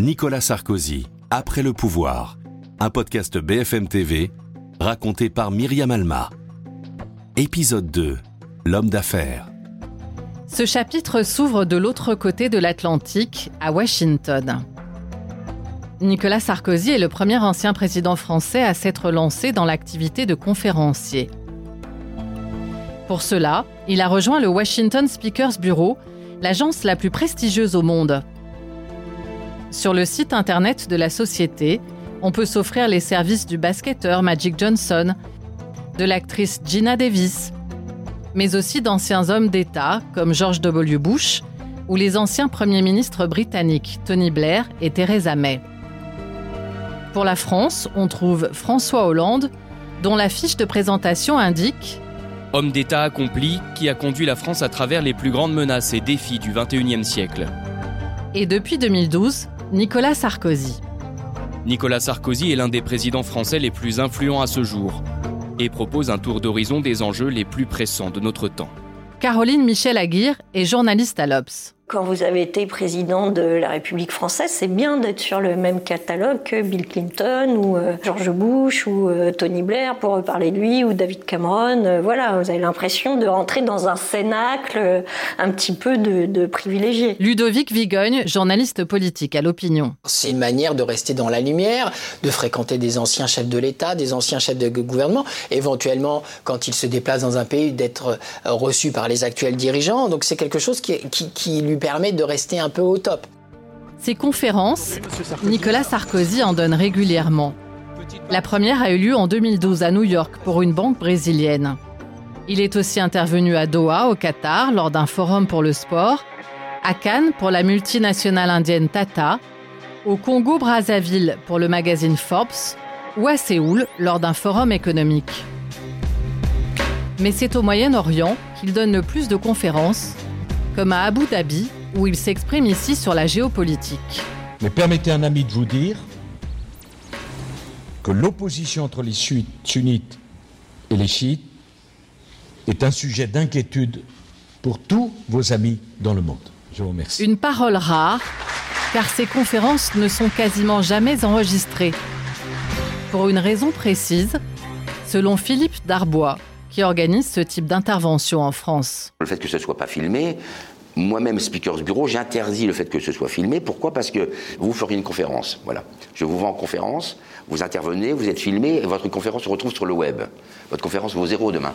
Nicolas Sarkozy, Après le pouvoir, un podcast BFM TV raconté par Myriam Alma. Épisode 2, L'homme d'affaires. Ce chapitre s'ouvre de l'autre côté de l'Atlantique, à Washington. Nicolas Sarkozy est le premier ancien président français à s'être lancé dans l'activité de conférencier. Pour cela, il a rejoint le Washington Speakers Bureau, l'agence la plus prestigieuse au monde. Sur le site internet de la société, on peut s'offrir les services du basketteur Magic Johnson, de l'actrice Gina Davis, mais aussi d'anciens hommes d'État comme George W. Bush ou les anciens premiers ministres britanniques Tony Blair et Theresa May. Pour la France, on trouve François Hollande, dont la fiche de présentation indique Homme d'État accompli qui a conduit la France à travers les plus grandes menaces et défis du XXIe siècle. Et depuis 2012, Nicolas Sarkozy. Nicolas Sarkozy est l'un des présidents français les plus influents à ce jour et propose un tour d'horizon des enjeux les plus pressants de notre temps. Caroline Michel Aguirre est journaliste à l'Obs. Quand vous avez été président de la République française, c'est bien d'être sur le même catalogue que Bill Clinton ou euh, George Bush ou euh, Tony Blair pour parler de lui ou David Cameron. Euh, voilà, vous avez l'impression de rentrer dans un cénacle un petit peu de, de privilégié. Ludovic Vigogne, journaliste politique à l'opinion. C'est une manière de rester dans la lumière, de fréquenter des anciens chefs de l'État, des anciens chefs de gouvernement, éventuellement quand il se déplace dans un pays d'être reçu par les actuels dirigeants. Donc c'est quelque chose qui, qui, qui lui permet de rester un peu au top. Ces conférences, Nicolas Sarkozy en donne régulièrement. La première a eu lieu en 2012 à New York pour une banque brésilienne. Il est aussi intervenu à Doha, au Qatar, lors d'un forum pour le sport, à Cannes pour la multinationale indienne Tata, au Congo-Brazzaville pour le magazine Forbes ou à Séoul lors d'un forum économique. Mais c'est au Moyen-Orient qu'il donne le plus de conférences comme à Abu Dhabi, où il s'exprime ici sur la géopolitique. Mais permettez un ami de vous dire que l'opposition entre les sunnites et les chiites est un sujet d'inquiétude pour tous vos amis dans le monde. Je vous remercie. Une parole rare, car ces conférences ne sont quasiment jamais enregistrées. Pour une raison précise, selon Philippe Darbois, qui organise ce type d'intervention en France. Le fait que ce ne soit pas filmé, moi-même, Speakers Bureau, j'interdis le fait que ce soit filmé. Pourquoi? Parce que vous feriez une conférence. Voilà. Je vous vends en conférence, vous intervenez, vous êtes filmé, et votre conférence se retrouve sur le web. Votre conférence vaut zéro demain.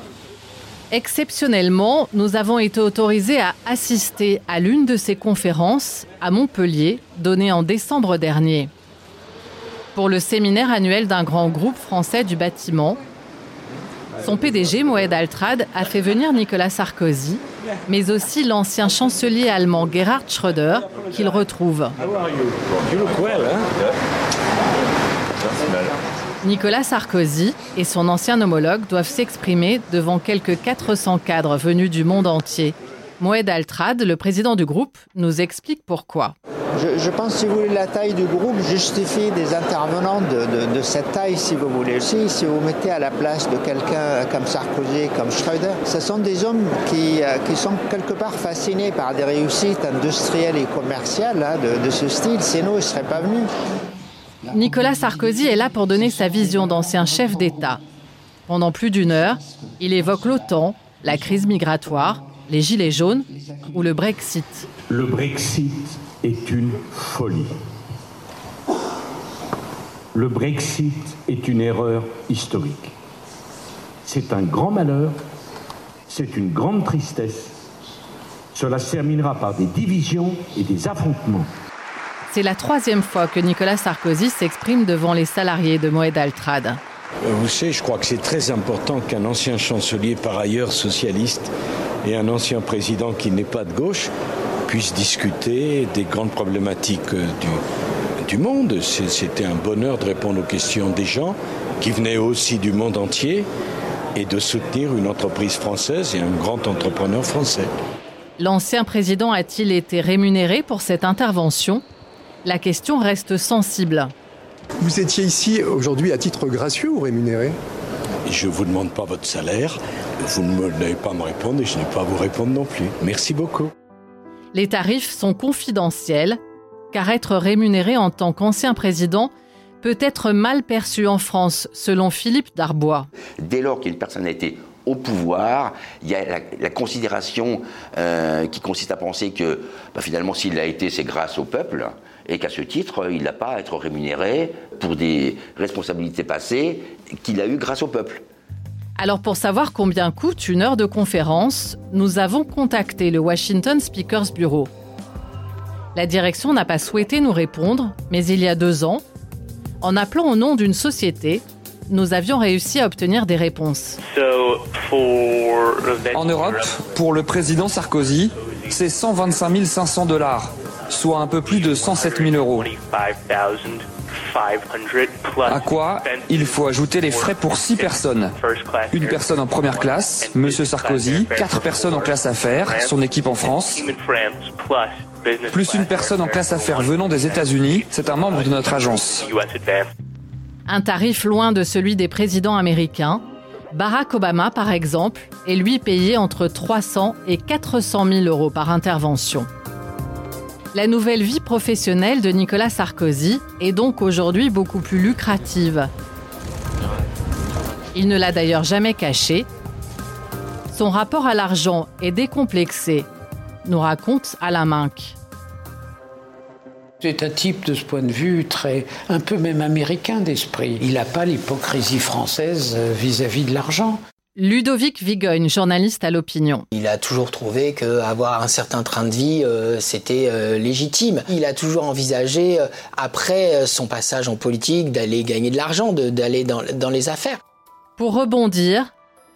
Exceptionnellement, nous avons été autorisés à assister à l'une de ces conférences à Montpellier, donnée en décembre dernier. Pour le séminaire annuel d'un grand groupe français du bâtiment, son PDG, Moed Altrad, a fait venir Nicolas Sarkozy, mais aussi l'ancien chancelier allemand Gerhard Schröder, qu'il retrouve. Nicolas Sarkozy et son ancien homologue doivent s'exprimer devant quelques 400 cadres venus du monde entier. Moed Altrad, le président du groupe, nous explique pourquoi. Je, je, pense, si vous voulez, la taille du groupe justifie des intervenants de, de, de, cette taille, si vous voulez. aussi. si vous mettez à la place de quelqu'un comme Sarkozy, comme Schröder, ce sont des hommes qui, euh, qui sont quelque part fascinés par des réussites industrielles et commerciales hein, de, de, ce style. Sinon, ils ne seraient pas venus. Nicolas Sarkozy est là pour donner sa vision d'ancien chef d'État. Pendant plus d'une heure, il évoque l'OTAN, la crise migratoire, les gilets jaunes ou le Brexit. Le Brexit est une folie. Le Brexit est une erreur historique. C'est un grand malheur, c'est une grande tristesse. Cela se terminera par des divisions et des affrontements. C'est la troisième fois que Nicolas Sarkozy s'exprime devant les salariés de Moed Altrad. Vous savez, je crois que c'est très important qu'un ancien chancelier, par ailleurs socialiste, et un ancien président qui n'est pas de gauche, puissent discuter des grandes problématiques du, du monde. C'était un bonheur de répondre aux questions des gens qui venaient aussi du monde entier et de soutenir une entreprise française et un grand entrepreneur français. L'ancien président a-t-il été rémunéré pour cette intervention? La question reste sensible. Vous étiez ici aujourd'hui à titre gracieux ou rémunéré? Je ne vous demande pas votre salaire, vous n'avez pas à me répondre et je n'ai pas à vous répondre non plus. Merci beaucoup. Les tarifs sont confidentiels car être rémunéré en tant qu'ancien président peut être mal perçu en France, selon Philippe Darbois. Dès lors qu'une personne a été au pouvoir, il y a la, considération euh, qui consiste à penser que bah, finalement s'il l'a été, c'est grâce au peuple, et qu'à ce titre, il n'a pas à être rémunéré pour des responsabilités passées qu'il a eues grâce au peuple. Alors pour savoir combien coûte une heure de conférence, nous avons contacté le Washington Speakers Bureau. La direction n'a pas souhaité nous répondre, mais il y a deux ans, en appelant au nom d'une société, nous avions réussi à obtenir des réponses. En Europe, pour le président Sarkozy, c'est 125 500 dollars, soit un peu plus de 107 000 euros. À quoi il faut ajouter les frais pour 6 personnes. Une personne en première classe, Monsieur Sarkozy, 4 personnes en classe affaires, son équipe en France, plus une personne en classe affaires venant des États-Unis, c'est un membre de notre agence. Un tarif loin de celui des présidents américains. Barack Obama, par exemple, est lui payé entre 300 et 400 000 euros par intervention. La nouvelle vie professionnelle de Nicolas Sarkozy est donc aujourd'hui beaucoup plus lucrative. Il ne l'a d'ailleurs jamais caché. Son rapport à l'argent est décomplexé nous raconte Alain Minck. C'est un type de ce point de vue très, un peu même américain d'esprit. Il n'a pas l'hypocrisie française euh, vis-à-vis de l'argent. Ludovic Vigogne, journaliste à l'opinion. Il a toujours trouvé qu'avoir un certain train de vie, euh, c'était euh, légitime. Il a toujours envisagé, après son passage en politique, d'aller gagner de l'argent, d'aller dans, dans les affaires. Pour rebondir,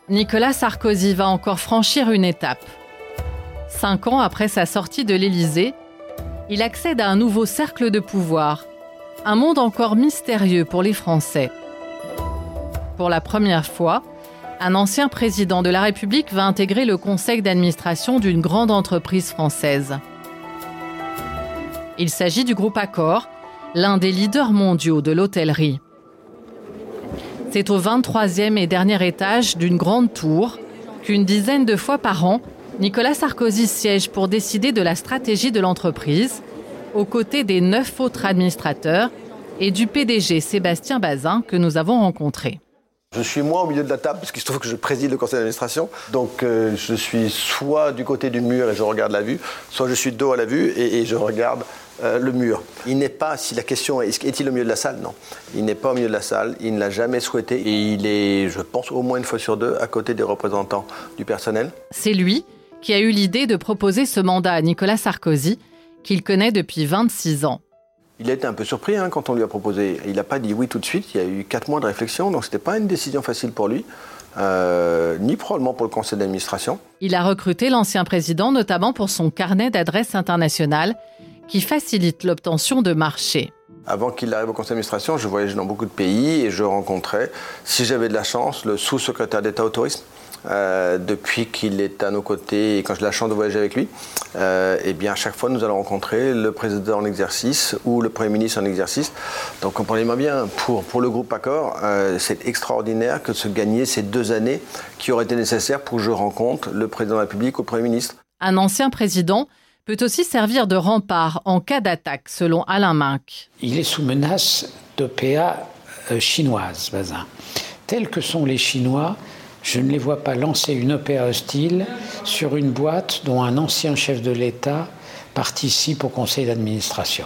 Nicolas Sarkozy va encore franchir une étape. Cinq ans après sa sortie de l'Élysée, il accède à un nouveau cercle de pouvoir, un monde encore mystérieux pour les Français. Pour la première fois, un ancien président de la République va intégrer le conseil d'administration d'une grande entreprise française. Il s'agit du groupe Accor, l'un des leaders mondiaux de l'hôtellerie. C'est au 23e et dernier étage d'une grande tour qu'une dizaine de fois par an, Nicolas Sarkozy siège pour décider de la stratégie de l'entreprise, aux côtés des neuf autres administrateurs et du PDG Sébastien Bazin que nous avons rencontré. Je suis moi au milieu de la table parce qu'il se trouve que je préside le conseil d'administration. Donc euh, je suis soit du côté du mur et je regarde la vue, soit je suis dos à la vue et, je regarde euh, le mur. Il n'est pas, si la question est est-il au milieu de la salle? Non. Il n'est pas au milieu de la salle, il ne l'a jamais souhaité et il est, je pense, au moins une fois sur deux à côté des représentants du personnel. C'est lui qui a eu l'idée de proposer ce mandat à Nicolas Sarkozy, qu'il connaît depuis 26 ans. Il a été un peu surpris hein, quand on lui a proposé. Il n'a pas dit oui tout de suite. Il y a eu quatre mois de réflexion, donc ce n'était pas une décision facile pour lui, euh, ni probablement pour le conseil d'administration. Il a recruté l'ancien président notamment pour son carnet d'adresses internationales qui facilite l'obtention de marchés. Avant qu'il arrive au conseil d'administration, je voyageais dans beaucoup de pays et je rencontrais, si j'avais de la chance, le sous-secrétaire d'État au tourisme euh, depuis qu'il est à nos côtés et quand j'ai la chance de voyager avec lui, et euh, eh bien à chaque fois nous allons rencontrer le président en exercice ou le premier ministre en exercice. Donc comprenez-moi bien, pour, pour le groupe Accor, euh, c'est extraordinaire que de se gagner ces deux années qui auraient été nécessaires pour que je rencontre le président de la République ou le premier ministre. Un ancien président peut aussi servir de rempart en cas d'attaque, selon Alain Minck. Il est sous menace d'OPA chinoise, Bazin. Tels que sont les Chinois, je ne les vois pas lancer une OPA hostile sur une boîte dont un ancien chef de l'État participe au conseil d'administration.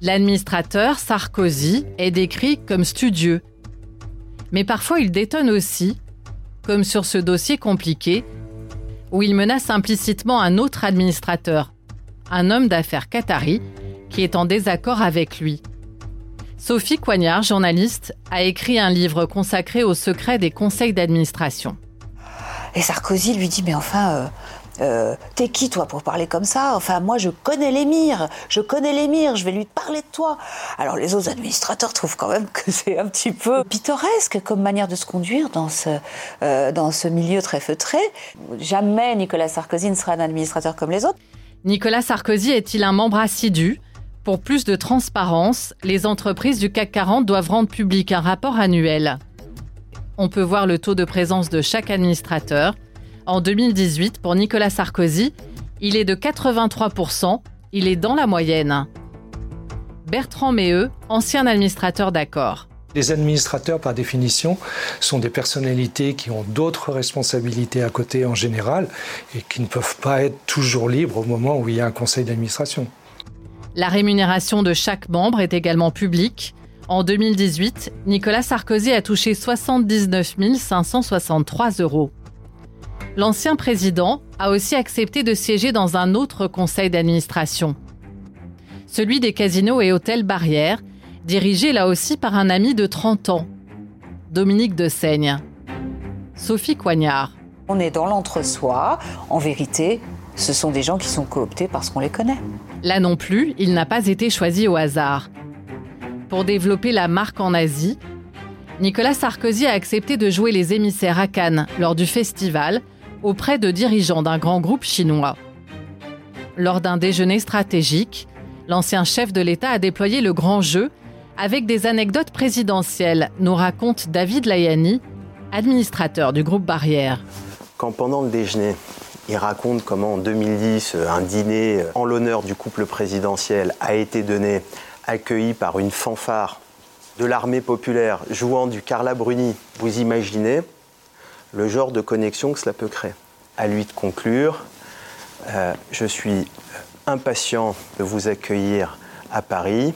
L'administrateur Sarkozy est décrit comme studieux. Mais parfois il détonne aussi, comme sur ce dossier compliqué, où il menace implicitement un autre administrateur, un homme d'affaires qatari, qui est en désaccord avec lui. Sophie Coignard, journaliste, a écrit un livre consacré au secret des conseils d'administration. Et Sarkozy lui dit, mais enfin, euh, euh, t'es qui toi pour parler comme ça? Enfin, moi je connais l'émir, je connais l'émir, je vais lui parler de toi. Alors les autres administrateurs trouvent quand même que c'est un petit peu pittoresque comme manière de se conduire dans ce, euh, dans ce milieu très feutré. Jamais Nicolas Sarkozy ne sera un administrateur comme les autres. Nicolas Sarkozy est-il un membre assidu? Pour plus de transparence, les entreprises du CAC 40 doivent rendre public un rapport annuel. On peut voir le taux de présence de chaque administrateur. En 2018, pour Nicolas Sarkozy, il est de 83%, il est dans la moyenne. Bertrand Méheux, ancien administrateur d'accord. Les administrateurs, par définition, sont des personnalités qui ont d'autres responsabilités à côté en général et qui ne peuvent pas être toujours libres au moment où il y a un conseil d'administration. La rémunération de chaque membre est également publique. En 2018, Nicolas Sarkozy a touché 79 563 euros. L'ancien président a aussi accepté de siéger dans un autre conseil d'administration, celui des casinos et hôtels Barrières, dirigé là aussi par un ami de 30 ans, Dominique de Seigne. Sophie Coignard. On est dans l'entre-soi. En vérité, ce sont des gens qui sont cooptés parce qu'on les connaît. Là non plus, il n'a pas été choisi au hasard. Pour développer la marque en Asie, Nicolas Sarkozy a accepté de jouer les émissaires à Cannes lors du festival auprès de dirigeants d'un grand groupe chinois. Lors d'un déjeuner stratégique, l'ancien chef de l'État a déployé le grand jeu avec des anecdotes présidentielles, nous raconte David Layani, administrateur du groupe Barrière. Quand pendant le déjeuner, il raconte comment en 2010, un dîner en l'honneur du couple présidentiel a été donné, accueilli par une fanfare de l'armée populaire jouant du Carla Bruni, vous imaginez le genre de connexion que cela peut créer. À lui de conclure, euh, je suis impatient de vous accueillir à Paris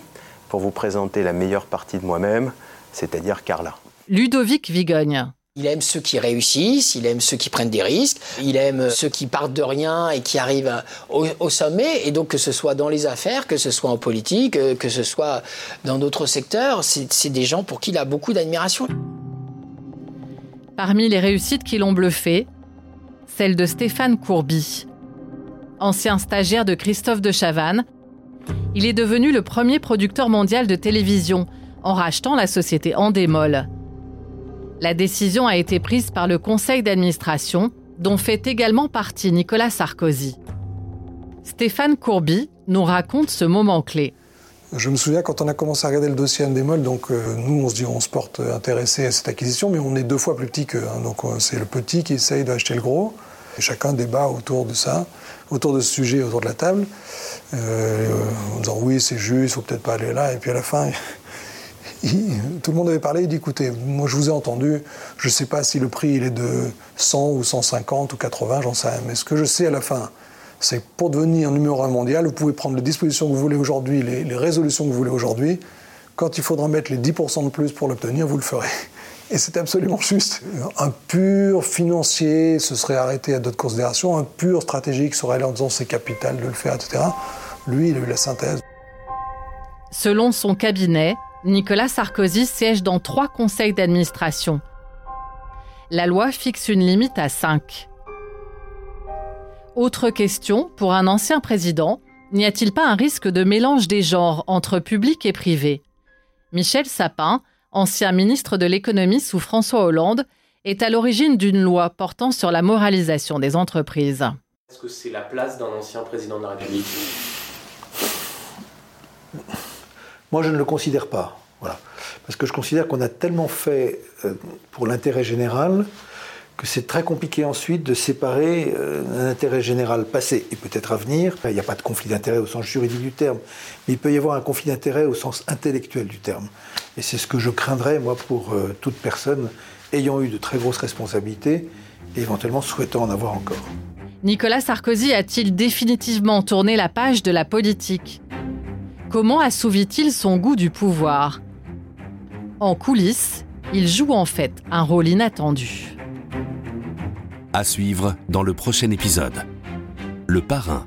pour vous présenter la meilleure partie de moi-même, c'est-à-dire Carla. Ludovic Vigogne. Il aime ceux qui réussissent, il aime ceux qui prennent des risques, il aime ceux qui partent de rien et qui arrivent au, sommet. Et donc que ce soit dans les affaires, que ce soit en politique, euh, que ce soit dans d'autres secteurs, c'est des gens pour qui il a beaucoup d'admiration. Parmi les réussites qui l'ont bluffé, celle de Stéphane Courby. Ancien stagiaire de Christophe de Chavannes, il est devenu le premier producteur mondial de télévision en rachetant la société Endemol. La décision a été prise par le conseil d'administration, dont fait également partie Nicolas Sarkozy. Stéphane Courby nous raconte ce moment clé. Je me souviens quand on a commencé à regarder le dossier Endemol, donc euh, nous on se dit on se porte intéressé à cette acquisition, mais on est deux fois plus petit qu'eux. Hein. donc euh, c'est le petit qui essaye d'acheter le gros. Chacun débat autour de ça, autour de ce sujet, autour de la table, euh, en disant oui c'est juste, il faut peut-être pas aller là. Et puis à la fin, tout le monde avait parlé, il dit écoutez, moi je vous ai entendu, je ne sais pas si le prix il est de 100 ou 150 ou 80, j'en sais rien, mais ce que je sais à la fin, c'est pour devenir numéro un mondial, vous pouvez prendre les dispositions que vous voulez aujourd'hui, les, résolutions que vous voulez aujourd'hui. Quand il faudra mettre les 10% de plus pour l'obtenir, vous le ferez. Et c'est absolument juste. Un pur financier se serait arrêté à d'autres considérations, un pur stratégique serait allé en disant c'est capital de le faire, etc. Lui, il a eu la synthèse. Selon son cabinet, Nicolas Sarkozy siège dans trois conseils d'administration. La loi fixe une limite à cinq. Autre question, pour un ancien président, n'y a-t-il pas un risque de mélange des genres entre public et privé? Michel Sapin, ancien ministre de l'économie sous François Hollande, est à l'origine d'une loi portant sur la moralisation des entreprises. Est-ce que c'est la place d'un ancien président de la République? Moi, je ne le considère pas. Voilà. Parce que je considère qu'on a tellement fait euh, pour l'intérêt général que c'est très compliqué ensuite de séparer euh, un intérêt général passé et peut-être à venir. Il n'y a pas de conflit d'intérêt au sens juridique du terme, mais il peut y avoir un conflit d'intérêt au sens intellectuel du terme. Et c'est ce que je craindrais, moi, pour euh, toute personne ayant eu de très grosses responsabilités et éventuellement souhaitant en avoir encore. Nicolas Sarkozy a-t-il définitivement tourné la page de la politique? Comment assouvit-il son goût du pouvoir? En coulisses, il joue en fait un rôle inattendu. À suivre dans le prochain épisode. Le parrain.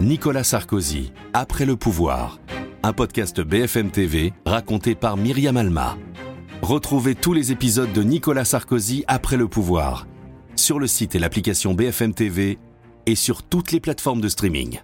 Nicolas Sarkozy, après le pouvoir. Un podcast BFM TV raconté par Myriam Alma. Retrouvez tous les épisodes de Nicolas Sarkozy après le pouvoir sur le site et l'application BFM TV et sur toutes les plateformes de streaming.